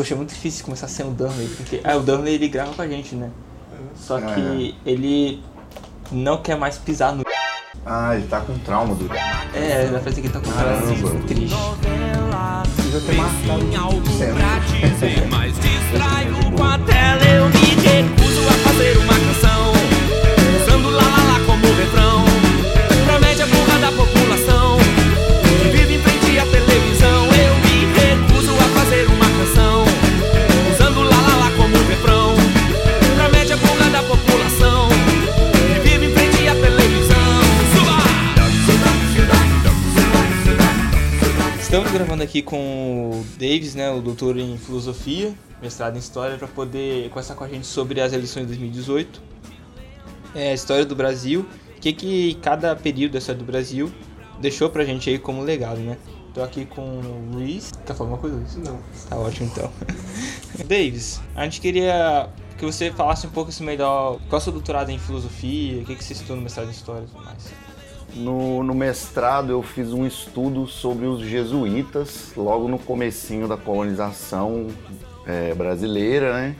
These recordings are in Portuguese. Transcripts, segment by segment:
Poxa, é muito difícil começar sem o Durnley, porque ah, o Durnley ele grava com a gente, né? Só que ele não quer mais pisar no. Ah, ele tá com trauma do. É, na frente que ele tá com Caramba. assim, triste. Precisa ter marcado Tem algo sempre. pra dizer, mas distraio com a tela. Eu me recuso a fazer uma Estamos gravando aqui com o Davis, né, o doutor em filosofia, mestrado em história, para poder conversar com a gente sobre as eleições de 2018, é, a história do Brasil, o que, que cada período da história do Brasil deixou pra gente aí como legado, né? Tô aqui com o Luiz. Quer falar alguma coisa, Luiz? Não. Tá ótimo então. Davis, a gente queria que você falasse um pouco melhor qual é o seu doutorado em filosofia, o que, que você estudou no mestrado em história e tudo mais. No, no mestrado eu fiz um estudo sobre os jesuítas, logo no comecinho da colonização é, brasileira, né?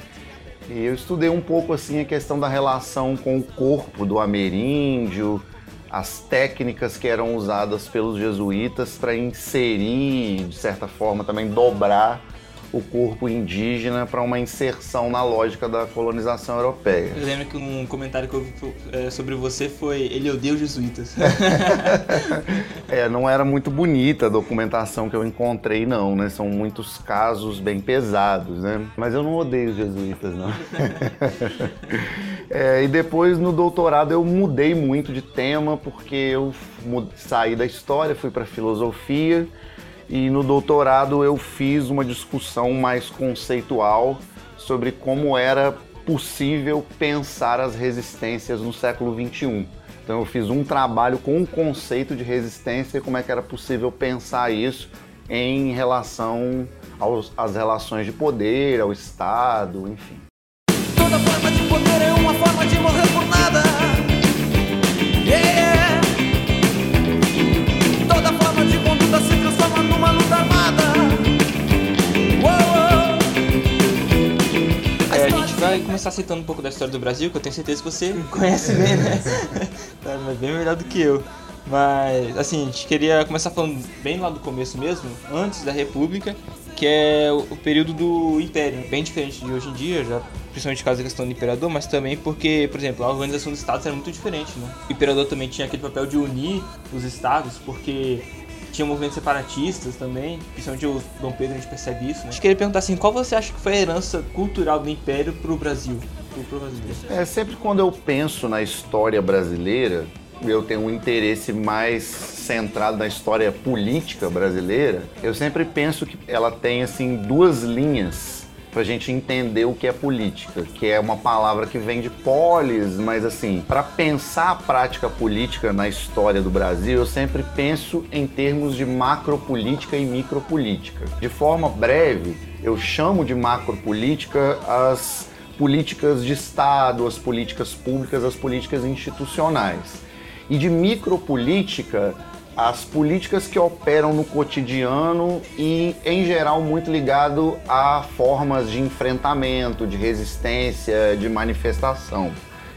E eu estudei um pouco assim a questão da relação com o corpo do ameríndio, as técnicas que eram usadas pelos jesuítas para inserir, de certa forma, também dobrar o corpo indígena para uma inserção na lógica da colonização europeia. Eu lembro que um comentário que eu vi é, sobre você foi ele odeia os jesuítas. É, não era muito bonita a documentação que eu encontrei, não, né? São muitos casos bem pesados, né? Mas eu não odeio os jesuítas, não. É, e depois no doutorado eu mudei muito de tema, porque eu saí da história, fui para filosofia, e no doutorado eu fiz uma discussão mais conceitual sobre como era possível pensar as resistências no século XXI. Então eu fiz um trabalho com o conceito de resistência e como é que era possível pensar isso em relação aos- às relações de poder, ao Estado, enfim. Toda forma de poder é uma forma de morrer por nada. Yeah. Começar citando um pouco da história do Brasil, que eu tenho certeza que você conhece bem, né? Tá, mas bem melhor do que eu. Mas, assim, a gente queria começar falando bem lá do começo mesmo, antes da República, que é o o período do Império. Bem diferente de hoje em dia, já principalmente por causa da questão do imperador, mas também porque, por exemplo, a organização dos estados era muito diferente, né? O imperador também tinha aquele papel de unir os estados, porque tinha movimentos separatistas também, principalmente o Dom Pedro, a gente percebe isso, né? A gente queria perguntar assim, qual você acha que foi a herança cultural do Império pro Brasil? Pro, pro brasileiro? É, sempre quando eu penso na história brasileira, eu tenho um interesse mais centrado na história política brasileira, eu sempre penso que ela tem assim duas linhas pra gente entender o que é política, que é uma palavra que vem de polis, mas assim, para pensar a prática política na história do Brasil, eu sempre penso em termos de macropolítica e micropolítica. De forma breve, eu chamo de macropolítica as políticas de Estado, as políticas públicas, as políticas institucionais. E de micropolítica, as políticas que operam no cotidiano e, em geral, muito ligado a formas de enfrentamento, de resistência, de manifestação.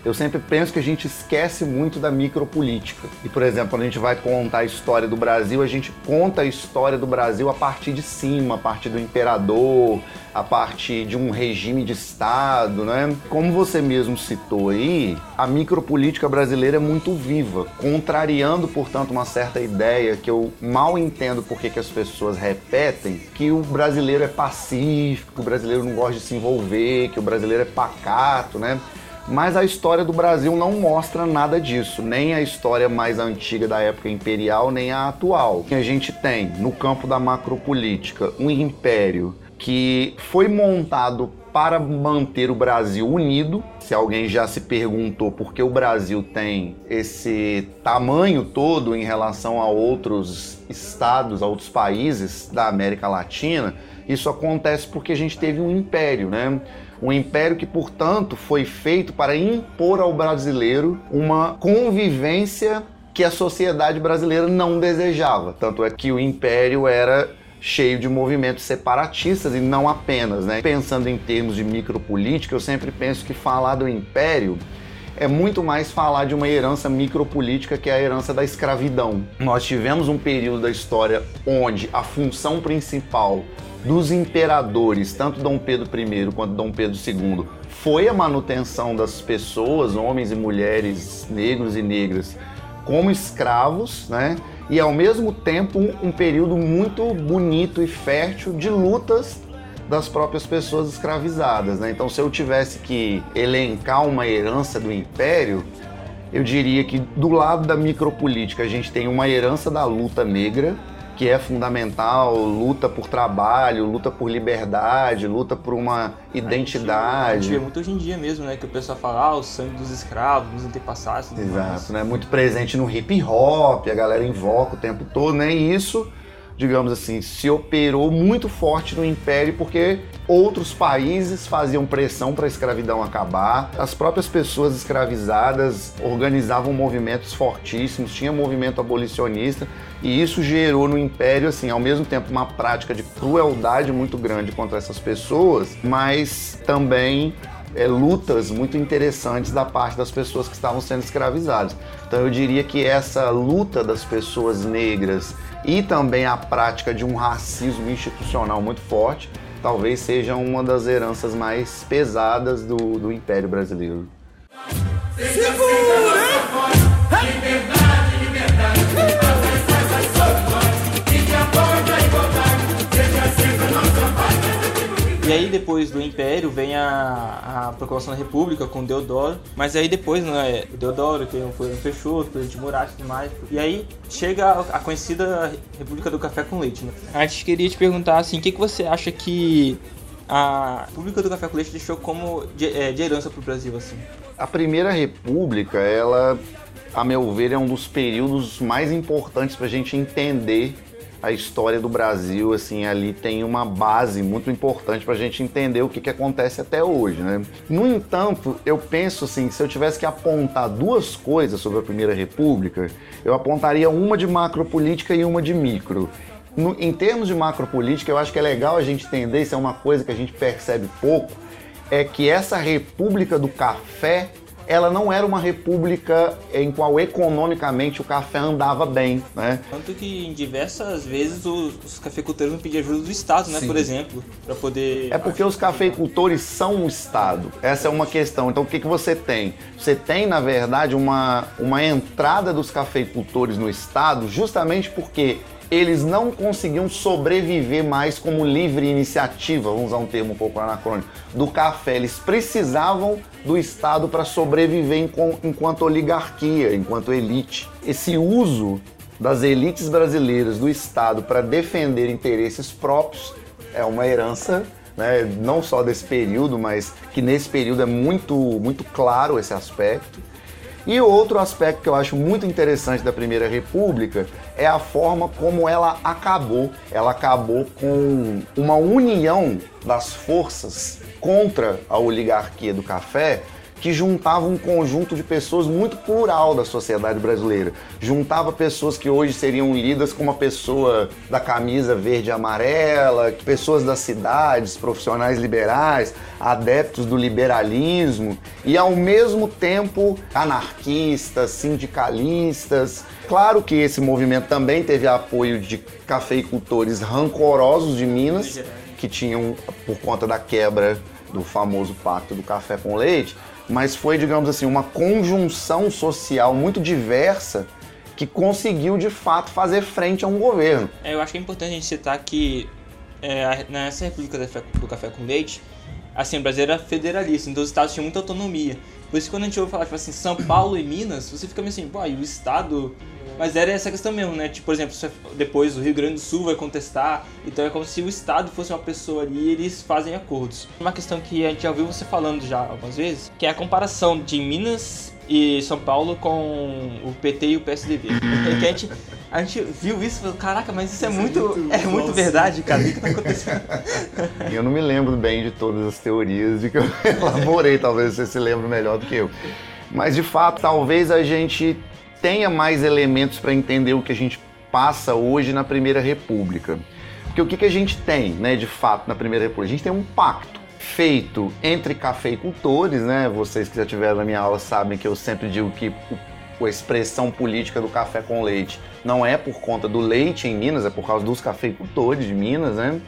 Eu sempre penso que a gente esquece muito da micropolítica. E, por exemplo, quando a gente vai contar a história do Brasil, a gente conta a história do Brasil a partir de cima, a partir do imperador, a partir de um regime de Estado, né? Como você mesmo citou aí, a micropolítica brasileira é muito viva, contrariando, portanto, uma certa ideia que eu mal entendo porque que as pessoas repetem, que o brasileiro é pacífico, que o brasileiro não gosta de se envolver, que o brasileiro é pacato, né? Mas a história do Brasil não mostra nada disso, nem a história mais antiga da época imperial, nem a atual. A gente tem, no campo da macropolítica, um império que foi montado para manter o Brasil unido. Se alguém já se perguntou por que o Brasil tem esse tamanho todo em relação a outros estados, a outros países da América Latina, isso acontece porque a gente teve um império, né? Um império que, portanto, foi feito para impor ao brasileiro uma convivência que a sociedade brasileira não desejava. Tanto é que o império era cheio de movimentos separatistas e não apenas, né? Pensando em termos de micropolítica, eu sempre penso que falar do império é muito mais falar de uma herança micropolítica que a herança da escravidão. Nós tivemos um período da história onde a função principal dos imperadores, tanto Dom Pedro I quanto Dom Pedro II, foi a manutenção das pessoas, homens e mulheres, negros e negras, como escravos, né? E ao mesmo tempo um, período muito bonito e fértil de lutas das próprias pessoas escravizadas. Né? Então, se eu tivesse que elencar uma herança do império, eu diria que do lado da micropolítica a gente tem uma herança da luta negra, que é fundamental, luta por trabalho, luta por liberdade, luta por uma identidade. A gente, vê muito hoje em dia mesmo, né? Que o pessoal fala, ah, o sangue dos escravos, dos antepassados. Exato, né? Muito presente no hip hop, a galera invoca o tempo todo, né? E isso digamos assim, se operou muito forte no império porque outros países faziam pressão para a escravidão acabar. As próprias pessoas escravizadas organizavam movimentos fortíssimos, tinha movimento abolicionista e isso gerou no império assim, ao mesmo tempo uma prática de crueldade muito grande contra essas pessoas, mas também é, lutas muito interessantes da parte das pessoas que estavam sendo escravizadas. Então eu diria que essa luta das pessoas negras e também a prática de um racismo institucional muito forte, talvez seja uma das heranças mais pesadas do, do Império Brasileiro. Segura! Liberdade, aí depois do Império vem a, a Proclamação da República com Deodoro, mas aí depois, né, Deodoro, tem o Floriano Peixoto, o presidente Murat e tudo mais. E aí chega a, a, conhecida República do Café com Leite, né? A gente queria te perguntar assim, o que, que você acha que a República do Café com Leite deixou como de, é, de herança para o Brasil, assim? A Primeira República, ela, a meu ver, é um dos períodos mais importantes para a gente entender a história do Brasil, assim, ali tem uma base muito importante para a gente entender o que, que acontece até hoje, né? No entanto, eu penso assim, se eu tivesse que apontar duas coisas sobre a Primeira República, eu apontaria uma de macropolítica e uma de micro. No, em termos de macropolítica, eu acho que é legal a gente entender, isso é uma coisa que a gente percebe pouco, é que essa República do Café ela não era uma república em qual economicamente o café andava bem, né? Tanto que em diversas vezes os, os cafeicultores não pediam ajuda do Estado, né, Sim. por exemplo, para poder... É porque os cafeicultores são o Estado, essa é uma questão. Então o que, que você tem? Você tem, na verdade, uma, uma entrada dos cafeicultores no Estado justamente porque eles não conseguiam sobreviver mais como livre iniciativa, vamos usar um termo um pouco anacrônico, do café. Eles precisavam do Estado para sobreviver enquanto oligarquia, enquanto elite. Esse uso das elites brasileiras do Estado para defender interesses próprios é uma herança né, não só desse período, mas que nesse período é muito, muito claro esse aspecto. E outro aspecto que eu acho muito interessante da Primeira República é a forma como ela acabou. Ela acabou com uma união das forças contra a oligarquia do café que juntava um conjunto de pessoas muito plural da sociedade brasileira. Juntava pessoas que hoje seriam lidas como uma pessoa da camisa verde e amarela, pessoas das cidades, profissionais liberais, adeptos do liberalismo e ao mesmo tempo anarquistas, sindicalistas. Claro que esse movimento também teve apoio de cafeicultores rancorosos de Minas, que tinham, por conta da quebra do famoso pacto do café com leite, mas foi, digamos assim, uma conjunção social muito diversa que conseguiu de fato fazer frente a um governo. É, eu acho que é importante a gente citar que é, nessa República do Café com Leite, assim, o Brasil era federalista, então os estados tinham muita autonomia. Por isso quando a gente ouve falar, tipo assim, São Paulo e Minas, você fica meio assim, pô, e o estado mas era essa questão mesmo, né? Tipo, por exemplo, depois o Rio Grande do Sul vai contestar, então é como se o Estado fosse uma pessoa ali e eles fazem acordos. Uma questão que a gente já ouviu você falando já algumas vezes, que é a comparação de Minas e São Paulo com o PT e o PSDB. Porque a gente, a gente viu isso e falou, caraca, mas isso é, muito, é muito, é muito verdade, cara. O que, que tá acontecendo? Eu não me lembro bem de todas as teorias de que eu elaborei, talvez você se lembre melhor do que eu. Mas de fato, talvez a gente tenha mais elementos para entender o que a gente passa hoje na Primeira República. Porque o que, que a gente tem, né, de fato, na Primeira República? A gente tem um pacto feito entre cafeicultores, né? Vocês que já tiveram na minha aula sabem que eu sempre digo que a expressão política do café com leite não é por conta do leite em Minas, é por causa dos cafeicultores de Minas, né?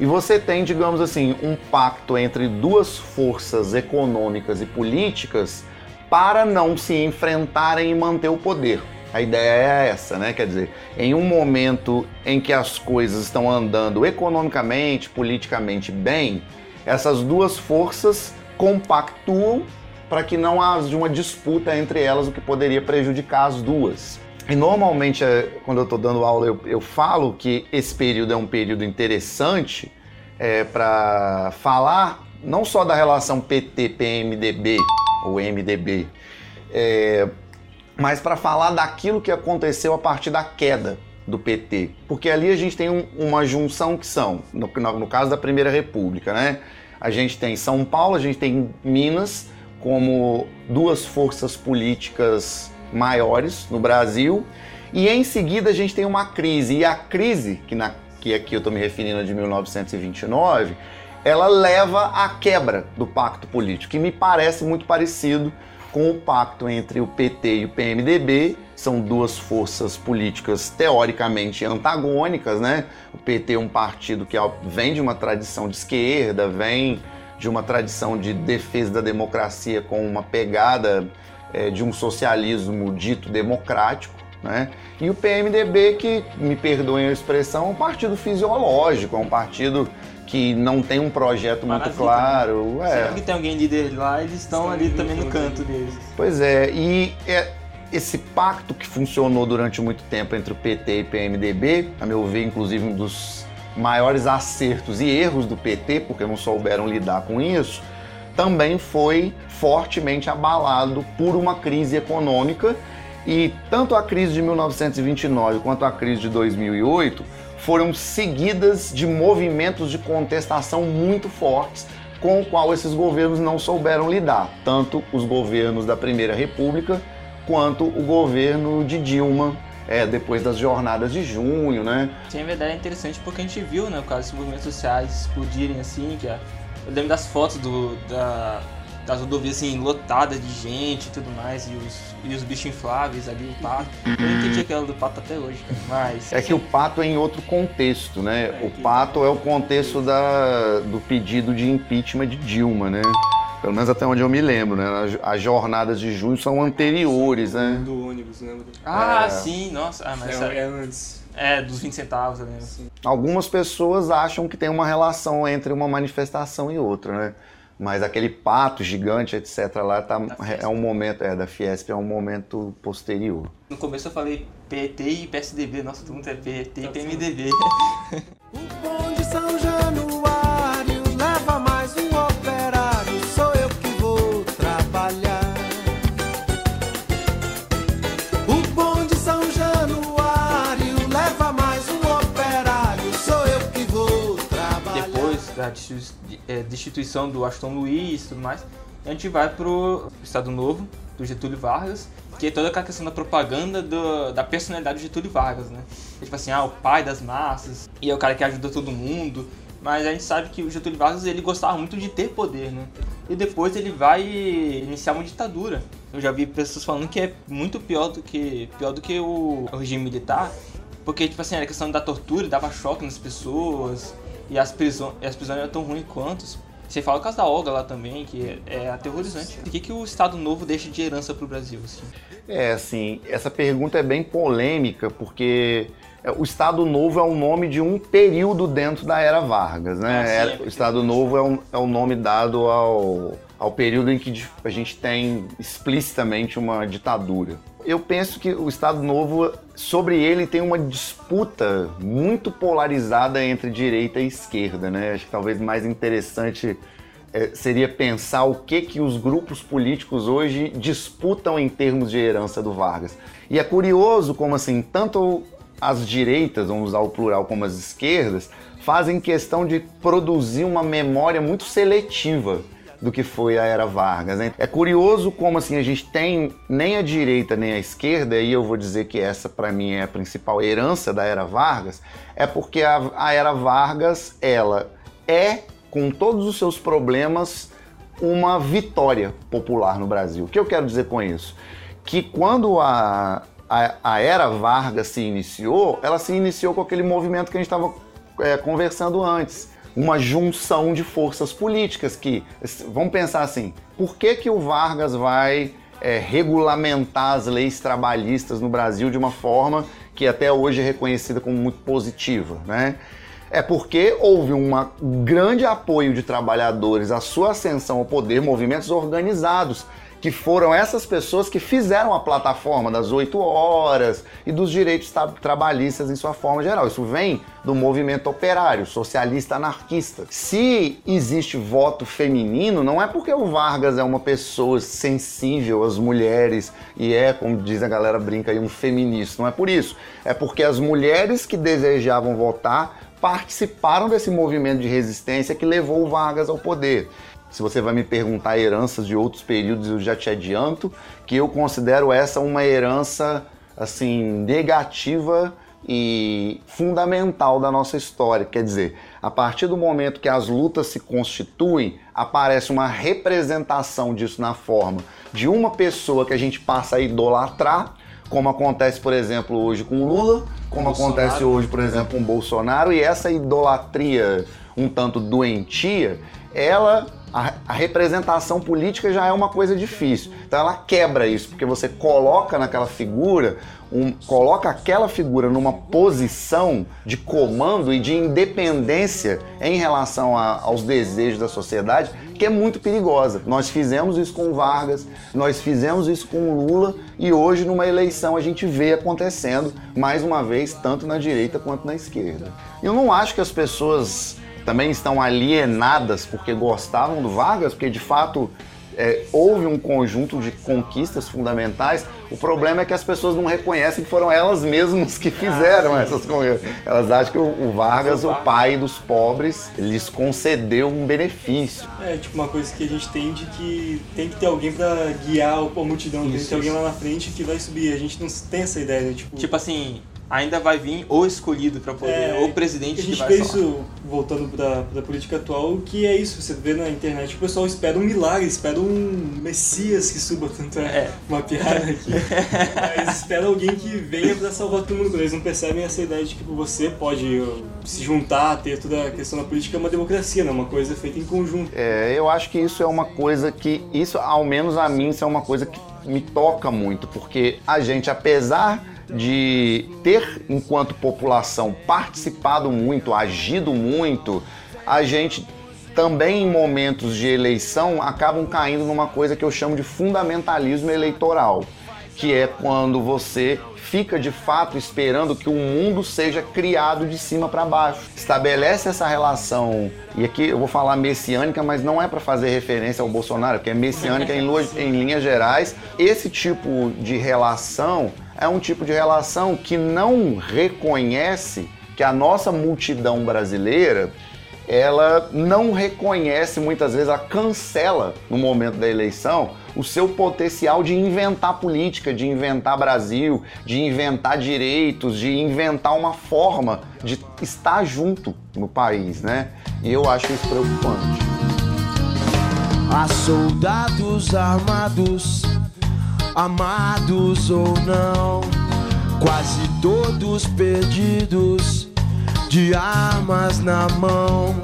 E você tem, digamos assim, um pacto entre duas forças econômicas e políticas para não se enfrentarem e manter o poder. A ideia é essa, né? Quer dizer, em um momento em que as coisas estão andando economicamente, politicamente bem, essas duas forças compactuam para que não haja uma disputa entre elas, o que poderia prejudicar as duas. E normalmente, é, quando eu estou dando aula, eu, eu, falo que esse período é um período interessante é, para falar não só da relação PT-PMDB ou MDB, é, mas para falar daquilo que aconteceu a partir da queda do PT. Porque ali a gente tem um, uma junção que são, no, no caso da Primeira República, né? A gente tem São Paulo, a gente tem Minas como duas forças políticas maiores no Brasil. E em seguida a gente tem uma crise. E a crise, que, na, que aqui eu estou me referindo de 1929, ela leva à quebra do pacto político, que me parece muito parecido com o pacto entre o PT e o PMDB. São duas forças políticas teoricamente antagônicas, né? O PT é um partido que vem de uma tradição de esquerda, vem de uma tradição de defesa da democracia com uma pegada é, de um socialismo dito democrático. Né? E o PMDB, que, me perdoem a expressão, é um partido fisiológico, é um partido que não tem um projeto Maravilha, muito claro. Né? É. Sempre que tem alguém líder lá, eles estão, estão ali também no canto deles. Pois é, e é, esse pacto que funcionou durante muito tempo entre o PT e o PMDB, a meu ver, inclusive um dos maiores acertos e erros do PT, porque não souberam lidar com isso, também foi fortemente abalado por uma crise econômica e tanto a crise de 1929 quanto a crise de 2008 foram seguidas de movimentos de contestação muito fortes com o qual esses governos não souberam lidar, tanto os governos da Primeira República quanto o governo de Dilma é, depois das jornadas de junho, né? Sim, a verdade é interessante porque a gente viu, né, o caso dos movimentos sociais explodirem assim, que a, eu lembro das fotos do, da, das rodovias assim, lotadas de gente e tudo mais, e os, e os bichos infláveis ali, o pato. Eu não entendi aquela do pato até hoje, mas... É que o pato é em outro contexto, né? É, o pato é o contexto da, do pedido de impeachment de Dilma, né? Pelo menos até onde eu me lembro, né? As jornadas de junho são anteriores, né? Do ônibus, lembra? Ah, é. sim, nossa. Ah, mas é, é antes. É, dos 20 centavos, lembro. Algumas pessoas acham que tem uma relação entre uma manifestação e outra, né? Mas aquele pato gigante, etc., lá tá, é um momento, é, da Fiesp, é um momento posterior. No começo eu falei PT e PSDB, nossa, todo mundo é PT e PMDB. o bonde São Januário da é, destituição do Aston Luiz e tudo mais, a gente vai pro Estado Novo, do Getúlio Vargas, que é toda aquela questão da propaganda do, da personalidade do Getúlio Vargas, né? É tipo assim, ah, o pai das massas, e é o cara que ajuda todo mundo, mas a gente sabe que o Getúlio Vargas ele gostava muito de ter poder, né? E depois ele vai iniciar uma ditadura. Eu já vi pessoas falando que é muito pior do que pior do que o, o regime militar, porque tipo assim, a questão da tortura dava choque nas pessoas, e as, prisões, as prisões eram tão ruins quanto. Você fala o caso da Olga lá também, que é, é aterrorizante. O que, que o Estado Novo deixa de herança para o Brasil? Assim? É, assim, essa pergunta é bem polêmica, porque é, o Estado Novo é o nome de um período dentro da Era Vargas, né? Ah, sim, é, o Estado Novo é, um, é o nome dado ao, ao período em que a gente tem explicitamente uma ditadura eu penso que o Estado Novo, sobre ele, tem uma disputa muito polarizada entre direita e esquerda, né? Acho que talvez mais interessante é, seria pensar o que, que os grupos políticos hoje disputam em termos de herança do Vargas. E é curioso como, assim, tanto as direitas, vamos usar o plural, como as esquerdas, fazem questão de produzir uma memória muito seletiva do que foi a era Vargas. Né? É curioso como assim a gente tem nem a direita nem a esquerda, e eu vou dizer que essa para mim é a principal herança da era Vargas, é porque a, a era Vargas ela é com todos os seus problemas uma vitória popular no Brasil. O que eu quero dizer com isso? Que quando a, a, a era Vargas se iniciou, ela se iniciou com aquele movimento que a gente estava é, conversando antes. Uma junção de forças políticas que, vamos pensar assim, por que, que o Vargas vai é, regulamentar as leis trabalhistas no Brasil de uma forma que até hoje é reconhecida como muito positiva, né? é porque houve um grande apoio de trabalhadores à sua ascensão ao poder, movimentos organizados, que foram essas pessoas que fizeram a plataforma das oito horas e dos direitos trabalhistas em sua forma geral. Isso vem do movimento operário, socialista anarquista. Se existe voto feminino, não é porque o Vargas é uma pessoa sensível às mulheres e é, como diz a galera brinca aí, um feminista. Não é por isso. É porque as mulheres que desejavam votar participaram desse movimento de resistência que levou o Vargas ao poder. Se você vai me perguntar heranças de outros períodos, eu já te adianto que eu considero essa uma herança assim negativa e fundamental da nossa história. Quer dizer, a partir do momento que as lutas se constituem, aparece uma representação disso na forma de uma pessoa que a gente passa a idolatrar como acontece, por exemplo, hoje com o Lula, como acontece hoje, por exemplo, com o Bolsonaro, e essa idolatria um tanto doentia, ela a, a, representação política já é uma coisa difícil. Então ela quebra isso, porque você coloca naquela figura, um, coloca aquela figura numa posição de comando e de independência em relação a, aos desejos da sociedade, que é muito perigosa. Nós fizemos isso com Vargas, nós fizemos isso com Lula e hoje numa eleição a gente vê acontecendo mais uma vez tanto na direita quanto na esquerda. Eu não acho que as pessoas também estão alienadas porque gostavam do Vargas, porque de fato é, houve um conjunto de conquistas fundamentais. O problema é que as pessoas não reconhecem que foram elas mesmas que fizeram ah, essas conquistas. Elas acham que o, Vargas, o pai dos pobres, lhes concedeu um benefício. É tipo uma coisa que a gente tem de que tem que ter alguém para guiar a multidão, isso, tem que ter alguém lá na frente que vai subir. A gente não tem essa ideia, né? Tipo, tipo assim, ainda vai vir o escolhido para poder, é, o presidente a gente que vai vê falar. isso, voltando para a política atual, que é isso, você vê na internet, o pessoal espera um milagre, espera um messias que suba, tanto é, é. uma piada aqui, mas espera alguém que venha para salvar todo mundo, eles não percebem essa ideia de que você pode uh, se juntar, ter toda a questão da política, é uma democracia, né? uma coisa feita em conjunto. É, eu acho que isso é uma coisa que, isso ao menos a mim, isso é uma coisa que me toca muito, porque a gente, apesar de ter, enquanto população, participado muito, agido muito, a gente também em momentos de eleição acabam caindo numa coisa que eu chamo de fundamentalismo eleitoral, que é quando você fica de fato esperando que o mundo seja criado de cima para baixo. Estabelece essa relação, e aqui eu vou falar messiânica, mas não é para fazer referência ao Bolsonaro, porque é messiânica em, em linhas gerais. Esse tipo de relação é um tipo de relação que não reconhece que a nossa multidão brasileira ela não reconhece muitas vezes, ela cancela no momento da eleição o seu potencial de inventar política, de inventar Brasil, de inventar direitos, de inventar uma forma de estar junto no país, né? E eu acho isso preocupante. Há soldados armados amados ou não, quase todos perdidos, de armas na mão.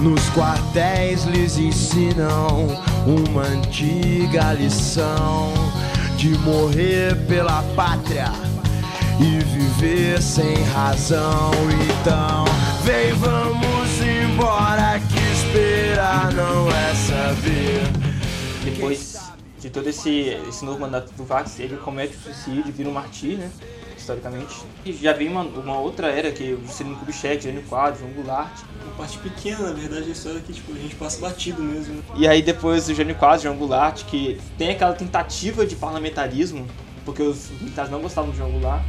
Nos quartéis lhes ensinam uma antiga lição de morrer pela pátria e viver sem razão. Então, vem, vamos embora, que esperar não é saber. Depois de todo esse, esse novo mandato do Vax, ele comete o suicídio, vira um martir, né? Historicamente. E já vem uma, uma outra era que o Juscelino Kubitschek, Jânio Quadro, João Goulart. Uma parte pequena, na verdade, a história que tipo, a gente passa batido mesmo. Né? E aí depois o Jânio Quadro, João Goulart, que tem aquela tentativa de parlamentarismo, porque os militares não gostavam de João Goulart.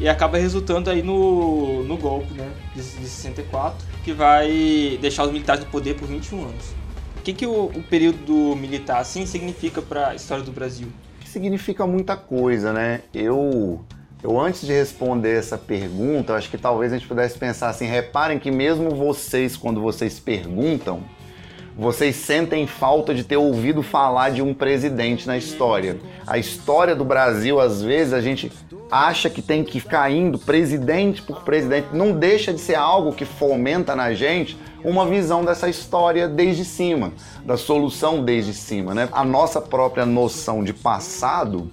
E acaba resultando aí no, no golpe, né, de, de 64, que vai deixar os militares no poder por 21 anos. O que, que o, o período militar assim significa para a história do Brasil? Significa muita coisa, né? Eu, eu antes de responder essa pergunta, acho que talvez a gente pudesse pensar assim: reparem que mesmo vocês, quando vocês perguntam, vocês sentem falta de ter ouvido falar de um presidente na história. A história do Brasil, às vezes, a gente acha que tem que ficar indo presidente por presidente. Não deixa de ser algo que fomenta na gente uma visão dessa história desde cima, da solução desde cima. Né? A nossa própria noção de passado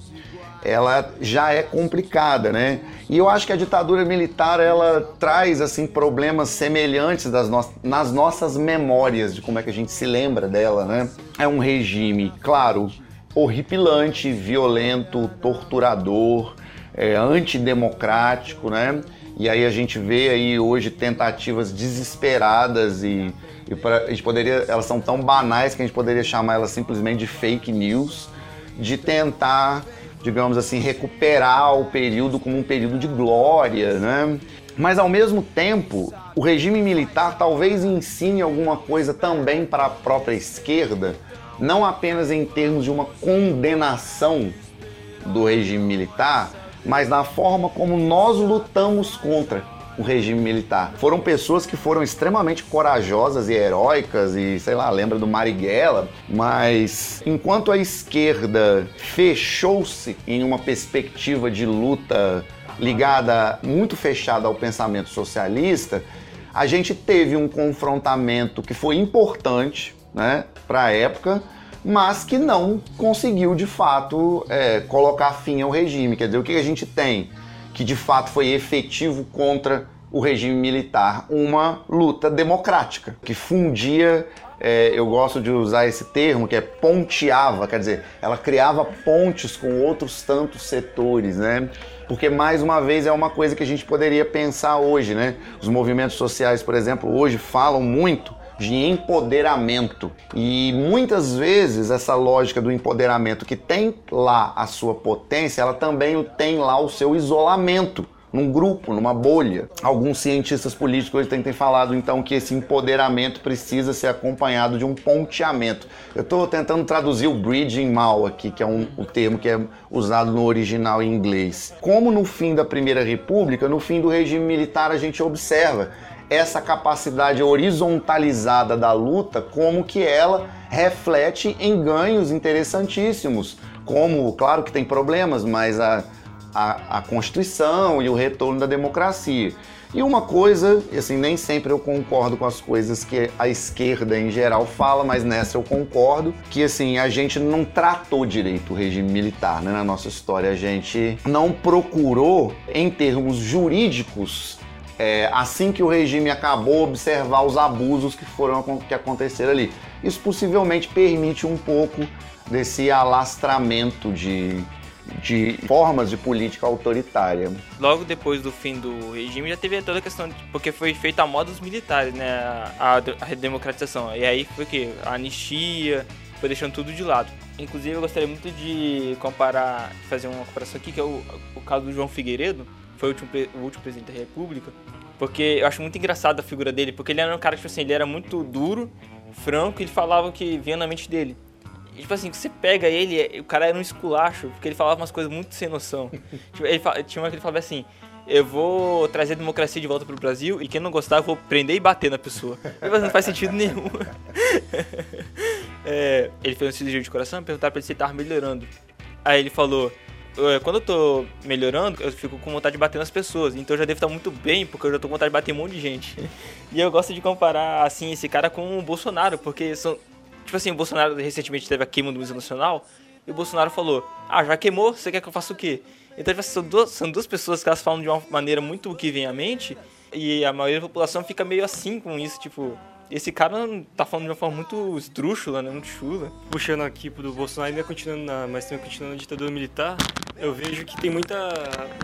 ela já é complicada, né? E eu acho que a ditadura militar ela traz assim problemas semelhantes das no nas nossas memórias de como é que a gente se lembra dela, né? É um regime, claro, horripilante, violento, torturador, é, antidemocrático, né? E aí a gente vê aí hoje tentativas desesperadas e, e pra, a gente poderia, elas são tão banais que a gente poderia chamar elas simplesmente de fake news, de tentar digamos assim, recuperar o período como um período de glória, né? Mas ao mesmo tempo, o regime militar talvez ensine alguma coisa também para a própria esquerda, não apenas em termos de uma condenação do regime militar, mas na forma como nós lutamos contra o regime militar. Foram pessoas que foram extremamente corajosas e heróicas e, sei lá, lembra do Marighella, mas enquanto a esquerda fechou-se em uma perspectiva de luta ligada muito fechada ao pensamento socialista, a gente teve um confrontamento que foi importante, né, para a época, mas que não conseguiu de fato é, colocar fim ao regime. Quer dizer, o que a gente tem? que de fato foi efetivo contra o regime militar, uma luta democrática, que fundia, é, eu gosto de usar esse termo, que é ponteava, quer dizer, ela criava pontes com outros tantos setores, né? Porque, mais uma vez, é uma coisa que a gente poderia pensar hoje, né? Os movimentos sociais, por exemplo, hoje falam muito de empoderamento. E muitas vezes essa lógica do empoderamento que tem lá a sua potência, ela também tem lá o seu isolamento num grupo, numa bolha. Alguns cientistas políticos hoje têm falado então que esse empoderamento precisa ser acompanhado de um ponteamento. Eu estou tentando traduzir o bridging mal aqui, que é um, o termo que é usado no original em inglês. Como no fim da Primeira República, no fim do regime militar, a gente observa essa capacidade horizontalizada da luta, como que ela reflete em ganhos interessantíssimos. Como, claro que tem problemas, mas a, a, a Constituição e o retorno da democracia. E uma coisa, assim, nem sempre eu concordo com as coisas que a esquerda em geral fala, mas nessa eu concordo, que assim, a gente não tratou direito o regime militar né, na nossa história. A gente não procurou, em termos jurídicos, é, assim que o regime acabou, observar os abusos que foram que aconteceram ali. Isso possivelmente permite um pouco desse alastramento de, de formas de política autoritária. Logo depois do fim do regime já teve toda a questão, de, porque foi feita a moda dos militares, né, a, a redemocratização. E aí foi o que? A anistia, foi deixando tudo de lado. Inclusive eu gostaria muito de comparar, fazer uma comparação aqui, que é o, o caso do João Figueiredo, foi o último, o último presidente da República, porque eu acho muito engraçado a figura dele, porque ele era um cara que, tipo assim, ele era muito duro, franco, e ele falava o que vinha na mente dele. E, tipo assim, você pega ele, o cara era um esculacho, porque ele falava umas coisas muito sem noção. tipo, ele, tinha uma que ele falava assim, eu vou trazer a democracia de volta pro Brasil, e quem não gostar, eu vou prender e bater na pessoa. Mas não faz sentido nenhum. é, ele fez um cirurgia de coração, perguntaram pra ele se ele tava melhorando. Aí ele falou, é, quando eu tô melhorando, eu fico com vontade de bater nas pessoas. Então eu já devo estar muito bem, porque eu já tô com vontade de bater em um monte de gente. E eu gosto de comparar, assim, esse cara com o Bolsonaro, porque são. Tipo assim, o Bolsonaro recentemente teve a queima do Museu Nacional, e o Bolsonaro falou: Ah, já queimou, você quer que eu faça o quê? Então, tipo, assim, são, duas, são duas pessoas que elas falam de uma maneira muito o que vem à mente, e a maioria da população fica meio assim com isso, tipo, esse cara tá falando de uma forma muito esdrúxula, né? Muito chula. Puxando aqui pro Bolsonaro, ainda continuando na, mas também continuando na ditadura militar, eu vejo que tem muita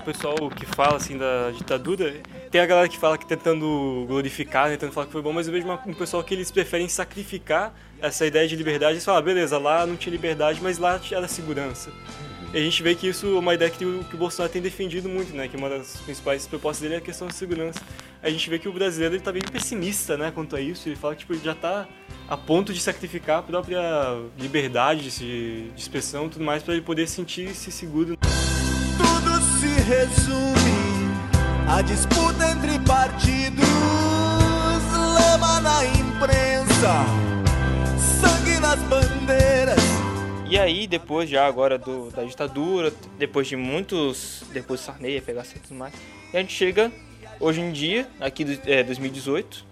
pessoal que fala assim da ditadura. Tem a galera que fala que tentando glorificar, tentando falar que foi bom, mas eu vejo uma, um pessoal que eles preferem sacrificar essa ideia de liberdade. Eles falam, ah, beleza, lá não tinha liberdade, mas lá era segurança. E a gente vê que isso é uma ideia que que o Bolsonaro tem defendido muito, né? Que uma das principais propostas dele é a questão de segurança. A gente vê que o brasileiro ele tá bem pessimista, né, quanto a isso. Ele fala que tipo, ele já tá a ponto de sacrificar a própria liberdade de, de expressão e tudo mais para ele poder sentir-se seguro. Tudo se resume a disputa entre partidos, lama na imprensa, sangue nas bandeiras. E aí, depois já agora do, da ditadura, depois de muitos. Depois de Sarney, pegação e tudo mais, e a gente chega hoje em dia, aqui é, 2018,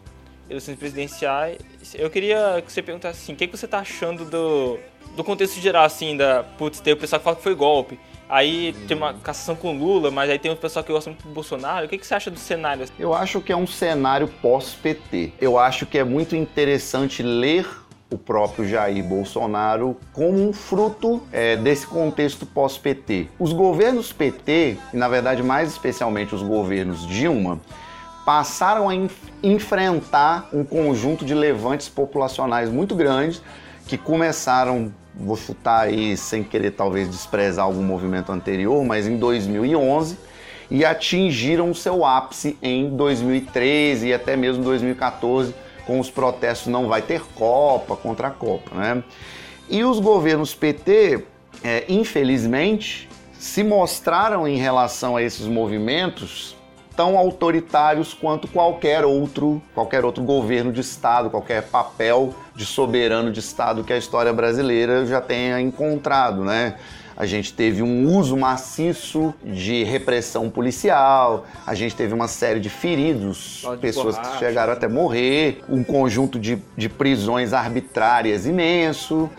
eleições presidenciais. Eu queria que você perguntasse assim, o que, que você tá achando do, do contexto geral, assim, da. Putz, tem o pessoal que fala que foi golpe. Aí tem uma cassação com Lula, mas aí tem o pessoal que gosta muito do Bolsonaro. O que, que você acha do cenário? Eu acho que é um cenário pós-PT. Eu acho que é muito interessante ler o próprio Jair Bolsonaro como um fruto é, desse contexto pós-PT. Os governos PT, e na verdade mais especialmente os governos Dilma, passaram a enfrentar um conjunto de levantes populacionais muito grandes que começaram, vou chutar aí sem querer talvez desprezar algum movimento anterior, mas em 2011 e atingiram o seu ápice em 2013 e até mesmo 2014 com os protestos não vai ter Copa contra a Copa, né? E os governos PT, é, infelizmente, se mostraram em relação a esses movimentos tão autoritários quanto qualquer outro, qualquer outro governo de Estado, qualquer papel de soberano de Estado que a história brasileira já tenha encontrado, né? A gente teve um uso maciço de repressão policial, a gente teve uma série de feridos, de pessoas borracha. que chegaram até morrer, um conjunto de, de prisões arbitrárias imenso,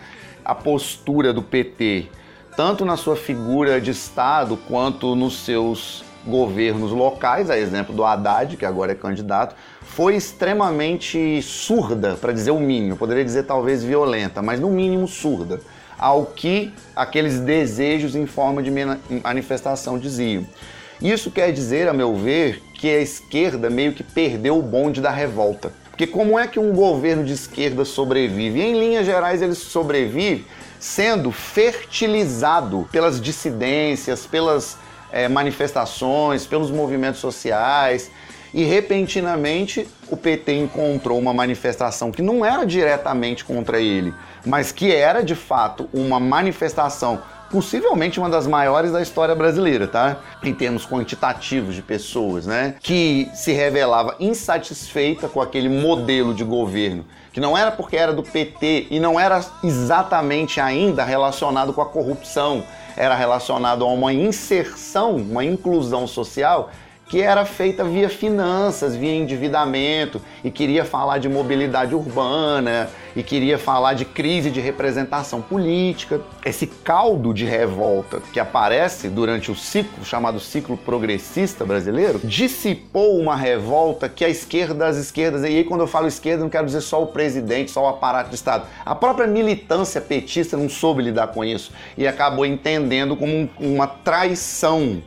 a postura do PT, tanto na sua figura de Estado quanto nos seus governos locais, a exemplo do Haddad, que agora é candidato, foi extremamente surda, para dizer o mínimo. Eu poderia dizer talvez violenta, mas no mínimo surda ao que aqueles desejos em forma de manifestação diziam. Isso quer dizer, a meu ver, que a esquerda meio que perdeu o bonde da revolta. Porque como é que um governo de esquerda sobrevive? em linhas gerais, ele sobrevive sendo fertilizado pelas dissidências, pelas é, manifestações, pelos movimentos sociais. E repentinamente o PT encontrou uma manifestação que não era diretamente contra ele, mas que era de fato uma manifestação possivelmente uma das maiores da história brasileira, tá? Em termos quantitativos de pessoas, né? Que se revelava insatisfeita com aquele modelo de governo, que não era porque era do PT e não era exatamente ainda relacionado com a corrupção, era relacionado a uma inserção, uma inclusão social que era feita via finanças, via endividamento, e queria falar de mobilidade urbana, e queria falar de crise de representação política. Esse caldo de revolta que aparece durante o ciclo, chamado ciclo progressista brasileiro, dissipou uma revolta que a esquerda, as esquerdas, e aí quando eu falo esquerda, não quero dizer só o presidente, só o aparato de Estado. A própria militância petista não soube lidar com isso e acabou entendendo como um, uma traição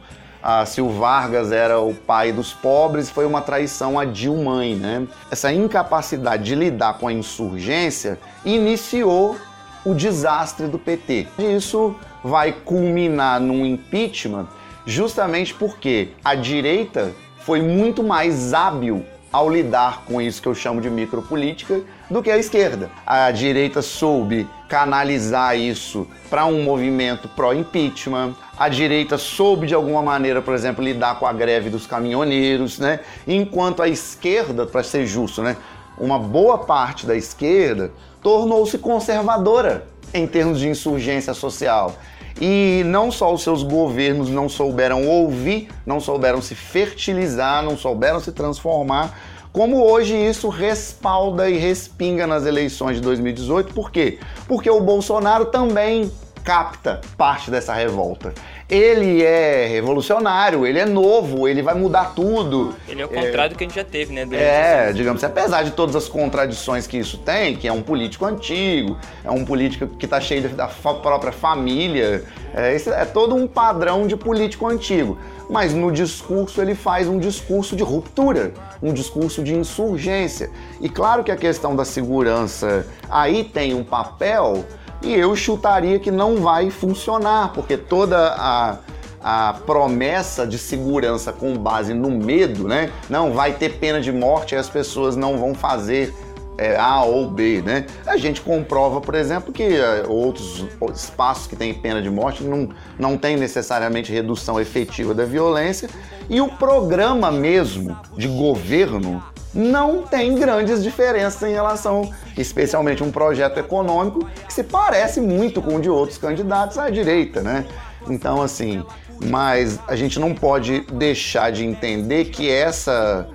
se o Vargas era o pai dos pobres, foi uma traição a Dilma, né? Essa incapacidade de lidar com a insurgência iniciou o desastre do PT. Isso vai culminar num impeachment justamente porque a direita foi muito mais hábil ao lidar com isso que eu chamo de micropolítica do que a esquerda. A direita soube canalizar isso para um movimento pró-impeachment. A direita soube de alguma maneira, por exemplo, lidar com a greve dos caminhoneiros, né? Enquanto a esquerda, para ser justo, né, uma boa parte da esquerda tornou-se conservadora em termos de insurgência social. E não só os seus governos não souberam ouvir, não souberam se fertilizar, não souberam se transformar, como hoje isso respalda e respinga nas eleições de 2018. Por quê? Porque o Bolsonaro também capta parte dessa revolta ele é revolucionário, ele é novo, ele vai mudar tudo. Ele é o contrário é, do que a gente já teve, né? É, digamos, apesar de todas as contradições que isso tem, que é um político antigo, é um político que está cheio da própria família, é, esse é todo um padrão de político antigo. Mas no discurso ele faz um discurso de ruptura, um discurso de insurgência. E claro que a questão da segurança aí tem um papel e eu chutaria que não vai funcionar, porque toda a, a promessa de segurança com base no medo, né? Não vai ter pena de morte e as pessoas não vão fazer é, A ou B, né? A gente comprova, por exemplo, que é, outros espaços que têm pena de morte não, não tem necessariamente redução efetiva da violência e o programa mesmo de governo não tem grandes diferenças em relação, especialmente um projeto econômico que se parece muito com o de outros candidatos à direita, né? Então, assim, mas a gente não pode deixar de entender que essa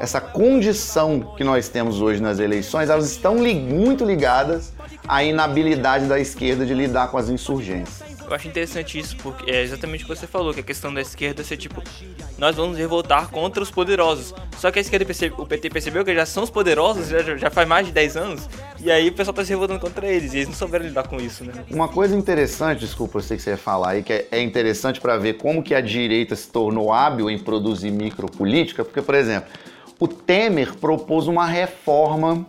essa condição que nós temos hoje nas eleições, elas estão li muito ligadas à inabilidade da esquerda de lidar com as insurgências. Eu acho interessante isso, porque é exatamente o que você falou, que a questão da esquerda ser tipo, nós vamos revoltar contra os poderosos. Só que a esquerda percebe, o PT percebeu que já são os poderosos, já, já faz mais de 10 anos, e aí o pessoal tá se revoltando contra eles, e eles não souberam lidar com isso, né? Uma coisa interessante, desculpa, eu sei que você ia falar aí, que é, é interessante para ver como que a direita se tornou hábil em produzir micropolítica, porque, por exemplo, o Temer propôs uma reforma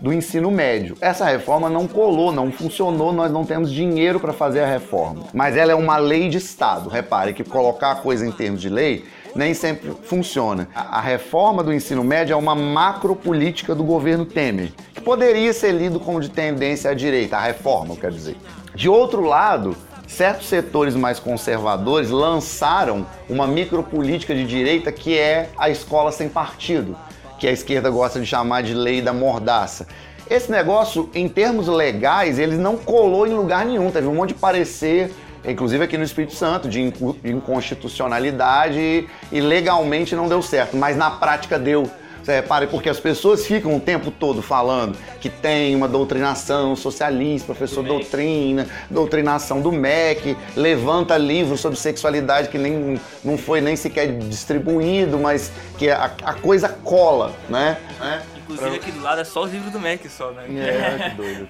do ensino médio. Essa reforma não colou, não funcionou, nós não temos dinheiro para fazer a reforma. Mas ela é uma lei de Estado. Repare que colocar a coisa em termos de lei nem sempre funciona. A reforma do ensino médio é uma macropolítica do governo Temer, que poderia ser lido como de tendência à direita, a reforma, quer dizer. De outro lado, certos setores mais conservadores lançaram uma micropolítica de direita que é a escola sem partido, que a esquerda gosta de chamar de lei da mordaça. Esse negócio, em termos legais, ele não colou em lugar nenhum. Teve um monte de parecer, inclusive aqui no Espírito Santo, de inconstitucionalidade e legalmente não deu certo, mas na prática deu. Você repare, porque as pessoas ficam o tempo todo falando que tem uma doutrinação socialista, professor do doutrina, doutrinação do MEC, levanta livros sobre sexualidade que nem, não foi nem sequer distribuído, mas que a, a coisa cola, né? É. Inclusive aqui do lado é só os livros do Mac só, né? É, que doido.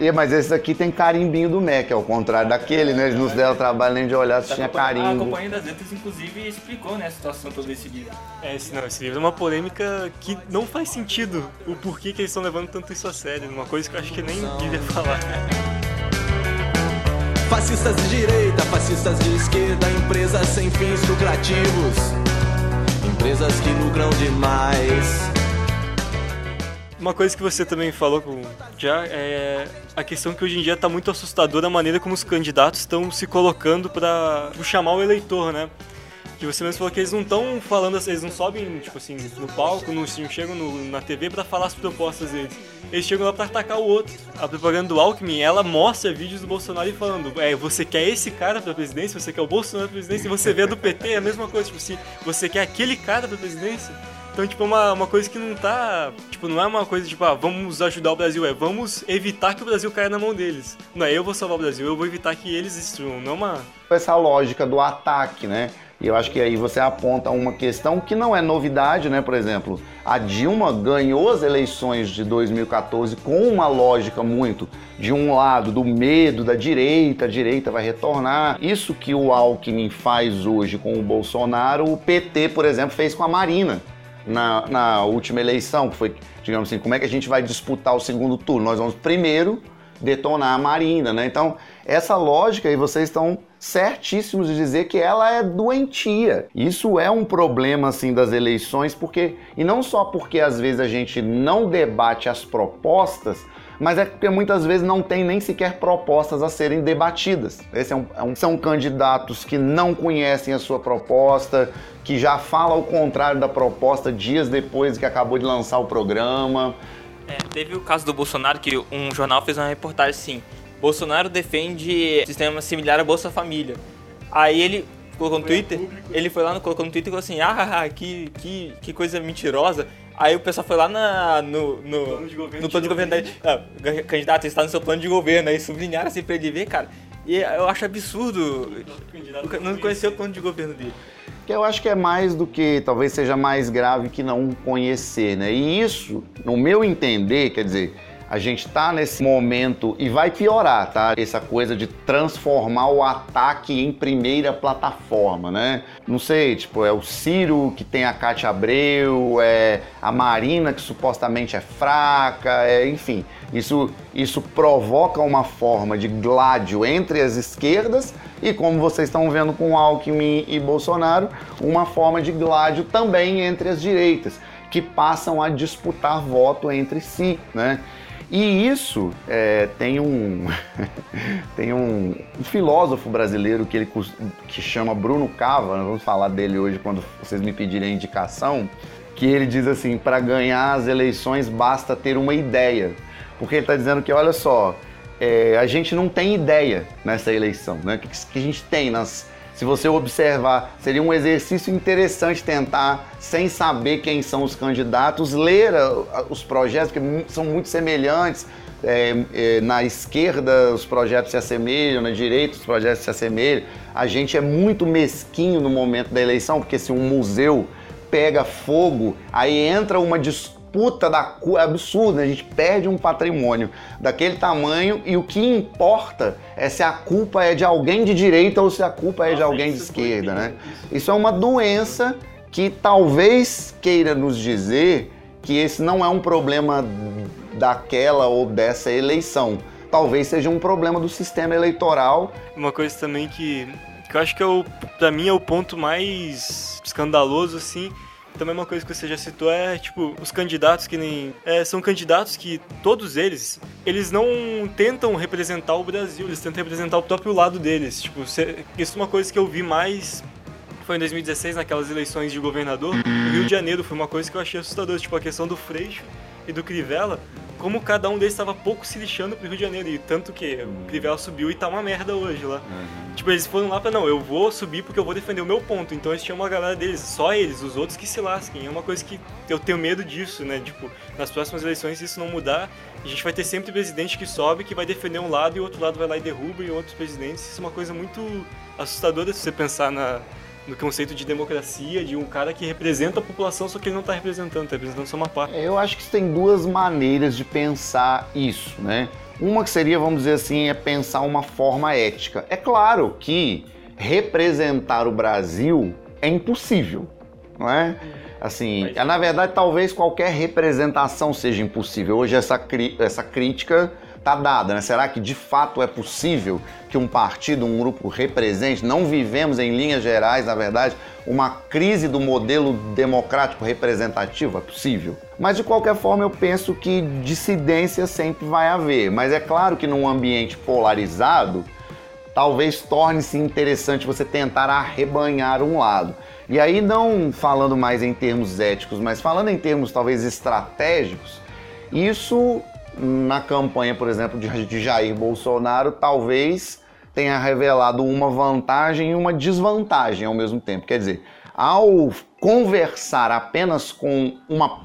E, mas esse aqui tem carimbinho do Mac, ao contrário daquele, né? Eles não se deram trabalho nem de olhar se tá tinha carimbo. A Companhia das Letras, inclusive, explicou né, a situação toda desse livro. É, esse, não, esse livro é uma polêmica que não faz sentido o porquê que eles estão levando tanto isso a sério. Uma coisa que eu acho que nem devia falar. Fascistas de direita, fascistas de esquerda, empresas sem fins lucrativos, empresas que lucram demais. Uma coisa que você também falou já é a questão que hoje em dia está muito assustadora a maneira como os candidatos estão se colocando para chamar o eleitor, né? Que você mesmo falou que eles não estão falando, eles não sobem, tipo assim, no palco, não chegam no, na TV para falar as propostas deles. Eles chegam lá para atacar o outro. A propaganda do Alckmin, ela mostra vídeos do Bolsonaro falando, é, você quer esse cara pra presidência, você quer o Bolsonaro pra presidência, e você vê a do PT, é a mesma coisa, tipo assim, você quer aquele cara pra presidência, então, tipo, é uma, uma coisa que não tá. Tipo, não é uma coisa tipo, ah, vamos ajudar o Brasil, é vamos evitar que o Brasil caia na mão deles. Não é eu vou salvar o Brasil, eu vou evitar que eles destruam, não é uma. Essa lógica do ataque, né? E eu acho que aí você aponta uma questão que não é novidade, né? Por exemplo, a Dilma ganhou as eleições de 2014 com uma lógica muito de um lado do medo da direita, a direita vai retornar. Isso que o Alckmin faz hoje com o Bolsonaro, o PT, por exemplo, fez com a Marina na, na última eleição, que foi, digamos assim, como é que a gente vai disputar o segundo turno? Nós vamos primeiro detonar a Marina, né? Então, essa lógica aí vocês estão certíssimos de dizer que ela é doentia. Isso é um problema assim das eleições, porque e não só porque às vezes a gente não debate as propostas, mas é porque muitas vezes não tem nem sequer propostas a serem debatidas. Esse é um, é um, são candidatos que não conhecem a sua proposta, que já fala o contrário da proposta dias depois que acabou de lançar o programa. É, teve o caso do Bolsonaro que um jornal fez uma reportagem assim: Bolsonaro defende sistema similar à Bolsa Família. Aí ele colocou no Twitter, ele foi lá, colocou no Twitter e falou assim: ah, que, que, que coisa mentirosa. Aí o pessoal foi lá na, no, no, plano de governo, no plano de governo dele. Ah, candidato, está no seu plano de governo. Aí sublinharam assim pra ele ver, cara. E eu acho absurdo não conhecer o plano de governo dele. Que eu acho que é mais do que, talvez seja mais grave que não conhecer, né? E isso, no meu entender, quer dizer, a gente tá nesse momento e vai piorar, tá? Essa coisa de transformar o ataque em primeira plataforma, né? Não sei, tipo, é o Ciro que tem a Cátia Abreu, é a Marina que supostamente é fraca, é, enfim. Isso, isso provoca uma forma de gládio entre as esquerdas e, como vocês estão vendo com Alckmin e Bolsonaro, uma forma de gládio também entre as direitas, que passam a disputar voto entre si, né? E isso é, tem um tem um, filósofo brasileiro que ele que chama Bruno Cava, nós vamos falar dele hoje quando vocês me pedirem a indicação, que ele diz assim: para ganhar as eleições basta ter uma ideia, porque ele está dizendo que olha só, é, a gente não tem ideia nessa eleição, né? Que, que a gente tem nas se você observar, seria um exercício interessante tentar, sem saber quem são os candidatos, ler os projetos, que são muito semelhantes. É, é, na esquerda os projetos se assemelham, na direita os projetos se assemelham. A gente é muito mesquinho no momento da eleição, porque se um museu pega fogo, aí entra uma discussão disputa da cor é absurdo, né? a gente perde um patrimônio daquele tamanho e o que importa é se a culpa é de alguém de direita ou se a culpa é de alguém de esquerda, né? Isso é uma doença que talvez queira nos dizer que esse não é um problema daquela ou dessa eleição. Talvez seja um problema do sistema eleitoral. Uma coisa também que, que eu acho que é o, pra mim é o ponto mais escandaloso, assim, também uma coisa que você já citou é, tipo, os candidatos que nem... É, são candidatos que, todos eles, eles não tentam representar o Brasil, eles tentam representar o próprio lado deles. Tipo, isso é uma coisa que eu vi mais foi em 2016, naquelas eleições de governador. No Rio de Janeiro foi uma coisa que eu achei assustadora, tipo, a questão do Freixo e do Crivella, como cada um deles estava pouco se lixando pro Rio de Janeiro. E tanto que o Crivella subiu e tá uma merda hoje lá. Uhum. Tipo, eles foram lá pra, não, eu vou subir porque eu vou defender o meu ponto. Então eles tinham uma galera deles, só eles, os outros que se lasquem. É uma coisa que eu tenho medo disso, né? Tipo, nas próximas eleições, se isso não mudar, a gente vai ter sempre presidente que sobe, que vai defender um lado e o outro lado vai lá e derruba, e outros presidentes. Isso é uma coisa muito assustadora se você pensar na, no conceito de democracia, de um cara que representa a população, só que ele não está representando, está representando só uma parte. É, eu acho que tem duas maneiras de pensar isso, né? Uma que seria, vamos dizer assim, é pensar uma forma ética. É claro que representar o Brasil é impossível, não é? Assim, é, na verdade, talvez qualquer representação seja impossível. Hoje essa, essa crítica está dada, né? Será que de fato é possível que um partido, um grupo represente? Não vivemos em linhas gerais, na verdade, uma crise do modelo democrático representativo? É possível. Mas de qualquer forma, eu penso que dissidência sempre vai haver. Mas é claro que num ambiente polarizado, talvez torne-se interessante você tentar arrebanhar um lado. E aí, não falando mais em termos éticos, mas falando em termos talvez estratégicos, isso na campanha, por exemplo, de Jair Bolsonaro, talvez tenha revelado uma vantagem e uma desvantagem ao mesmo tempo. Quer dizer, ao conversar apenas com uma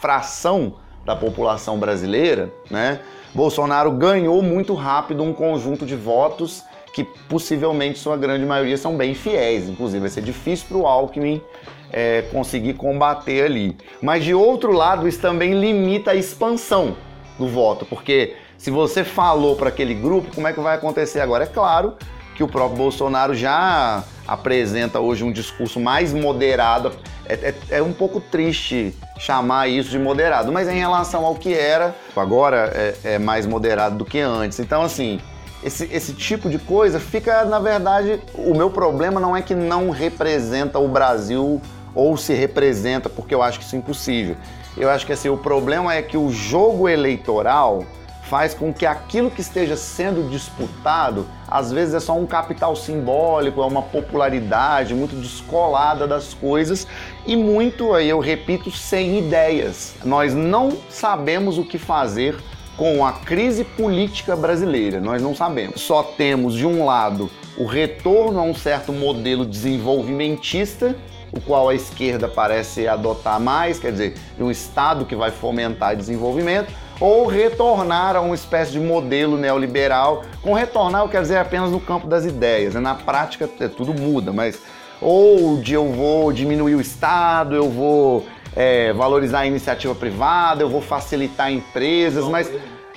fração da população brasileira, né, Bolsonaro ganhou muito rápido um conjunto de votos que possivelmente sua grande maioria são bem fiéis. Inclusive, vai ser difícil para o Alckmin é, conseguir combater ali. Mas de outro lado, isso também limita a expansão do voto, porque se você falou para aquele grupo, como é que vai acontecer agora? É claro que o próprio Bolsonaro já apresenta hoje um discurso mais moderado. É, é, é, um pouco triste chamar isso de moderado, mas em relação ao que era, agora é, é mais moderado do que antes. Então, assim, esse, esse tipo de coisa fica, na verdade, o meu problema não é que não representa o Brasil ou se representa, porque eu acho que isso é impossível. Eu acho que assim, o problema é que o jogo eleitoral faz com que aquilo que esteja sendo disputado, às vezes é só um capital simbólico, é uma popularidade muito descolada das coisas e muito, aí eu repito, sem ideias. Nós não sabemos o que fazer com a crise política brasileira, nós não sabemos. Só temos, de um lado, o retorno a um certo modelo desenvolvimentista o qual a esquerda parece adotar mais, quer dizer, um Estado que vai fomentar desenvolvimento, ou retornar a uma espécie de modelo neoliberal. Com retornar, eu quero dizer apenas no campo das ideias, né? na prática é, tudo muda, mas ou de eu vou diminuir o Estado, eu vou é, valorizar a iniciativa privada, eu vou facilitar empresas, mas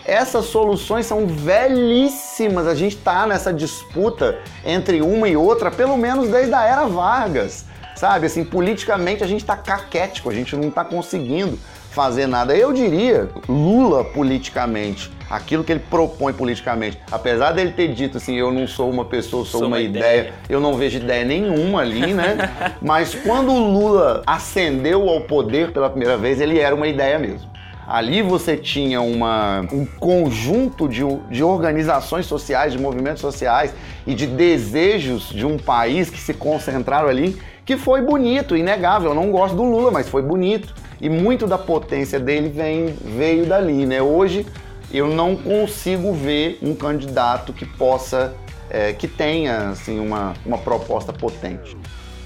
essas soluções são velhíssimas. A gente está nessa disputa entre uma e outra, pelo menos desde a era Vargas. Sabe, assim, politicamente a gente está caquético, a gente não está conseguindo fazer nada. Eu diria, Lula politicamente, aquilo que ele propõe politicamente, apesar dele ter dito assim, eu não sou uma pessoa, sou, sou uma, uma ideia, ideia, eu não vejo ideia nenhuma ali, né? Mas quando o Lula ascendeu ao poder pela primeira vez, ele era uma ideia mesmo. Ali você tinha uma, um conjunto de, de organizações sociais, de movimentos sociais e de desejos de um país que se concentraram ali, que foi bonito, inegável. Eu não gosto do Lula, mas foi bonito. E muito da potência dele vem, veio dali, né? Hoje eu não consigo ver um candidato que possa, é, que tenha assim, uma, uma proposta potente.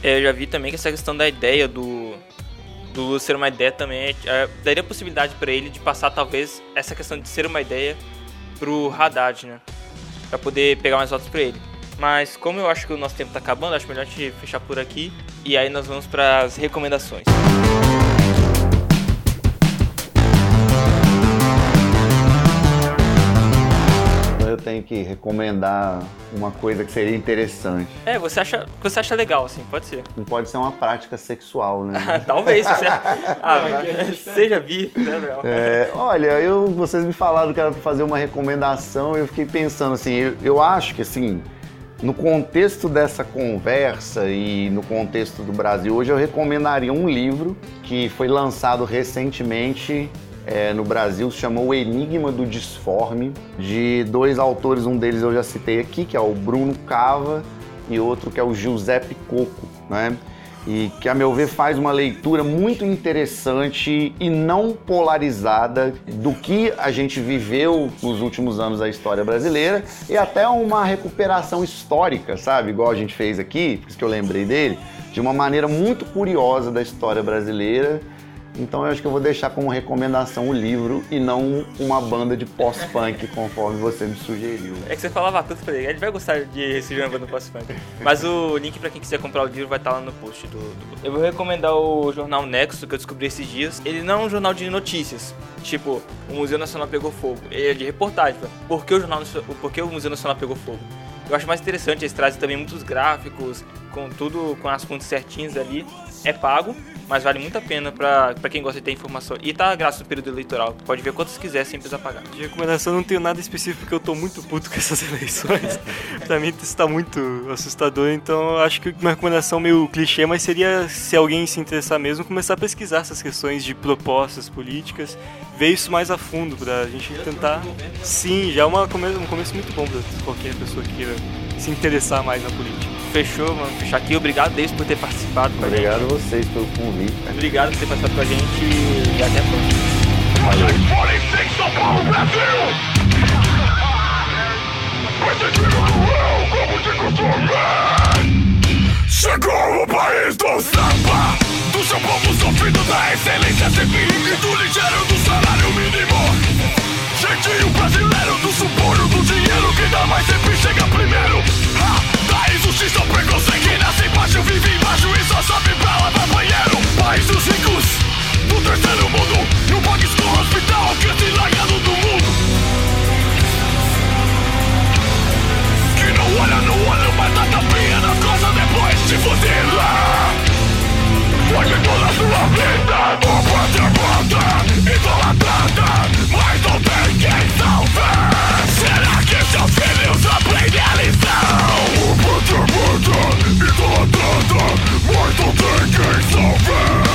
É, eu já vi também que essa questão da ideia do, do Lula ser uma ideia também é, daria possibilidade para ele de passar talvez essa questão de ser uma ideia pro Haddad, né? Para poder pegar mais votos para ele. Mas como eu acho que o nosso tempo tá acabando, acho melhor a gente fechar por aqui e aí nós vamos para as recomendações. tenho que recomendar uma coisa que seria interessante. É, você acha, você acha legal, assim, pode ser. Não pode ser uma prática sexual, né? Talvez, você... ah, seja bi, né, é, Olha, eu, vocês me falaram que era para fazer uma recomendação, eu fiquei pensando assim, eu, eu acho que assim, no contexto dessa conversa e no contexto do Brasil hoje, eu recomendaria um livro que foi lançado recentemente é, no Brasil se chamou O Enigma do Disforme, de dois autores, um deles eu já citei aqui, que é o Bruno Cava e outro que é o Giuseppe Coco, né? E que, a meu ver, faz uma leitura muito interessante e não polarizada do que a gente viveu nos últimos anos da história brasileira e até uma recuperação histórica, sabe? Igual a gente fez aqui, por isso que eu lembrei dele, de uma maneira muito curiosa da história brasileira então eu acho que eu vou deixar como recomendação o livro e não uma banda de pós-punk, conforme você me sugeriu. É que você falava tudo, falei, ele vai gostar de receber uma banda pós-punk. Mas o link para quem quiser comprar o livro vai estar lá no post do, do, Eu vou recomendar o jornal Nexo, que eu descobri esses dias. Ele não é um jornal de notícias, tipo, o Museu Nacional pegou fogo. Ele é de reportagem, por que o, jornal, por que o Museu Nacional pegou fogo. Eu acho mais interessante, eles trazem também muitos gráficos, com tudo, com as fontes certinhas ali. É pago, mas vale muito a pena pra quem gosta de ter informação. E tá graças no período eleitoral. Pode ver quantos quiser sem precisar pagar. De recomendação não tenho nada específico porque eu tô muito puto com essas eleições. pra mim isso tá muito assustador, então acho que uma recomendação meio clichê, mas seria se alguém se interessar mesmo, começar a pesquisar essas questões de propostas políticas, ver isso mais a fundo pra gente tentar. Sim, já é uma, um começo muito bom pra qualquer pessoa que queira se interessar mais na política. Fechou, mano. Fechar aqui. Obrigado, Deus, por ter participado. Obrigado a vocês pelo convite. Obrigado por ter participado com a gente e até a próxima. Valeu. São Paulo, Brasil! Chegou o país do samba Do seu povo sofrido da excelência civil E do ligeiro do salário mínimo Jeitinho brasileiro do suborno Do dinheiro que dá mais sempre chega primeiro ha! país dos X são preconceito que nasce embaixo, vive embaixo e só sobe pra lavar banheiro. País dos ricos, do terceiro mundo, não pagues com o hospital que é te largado do mundo. Que não olha no olho, mas tá dá tapinha nas costas depois de fuzila. Pague toda a sua vida, uma ser morta, idolatrada, mas não tem quem salvar. Interpreted, interpreted Mortal thinking, so fair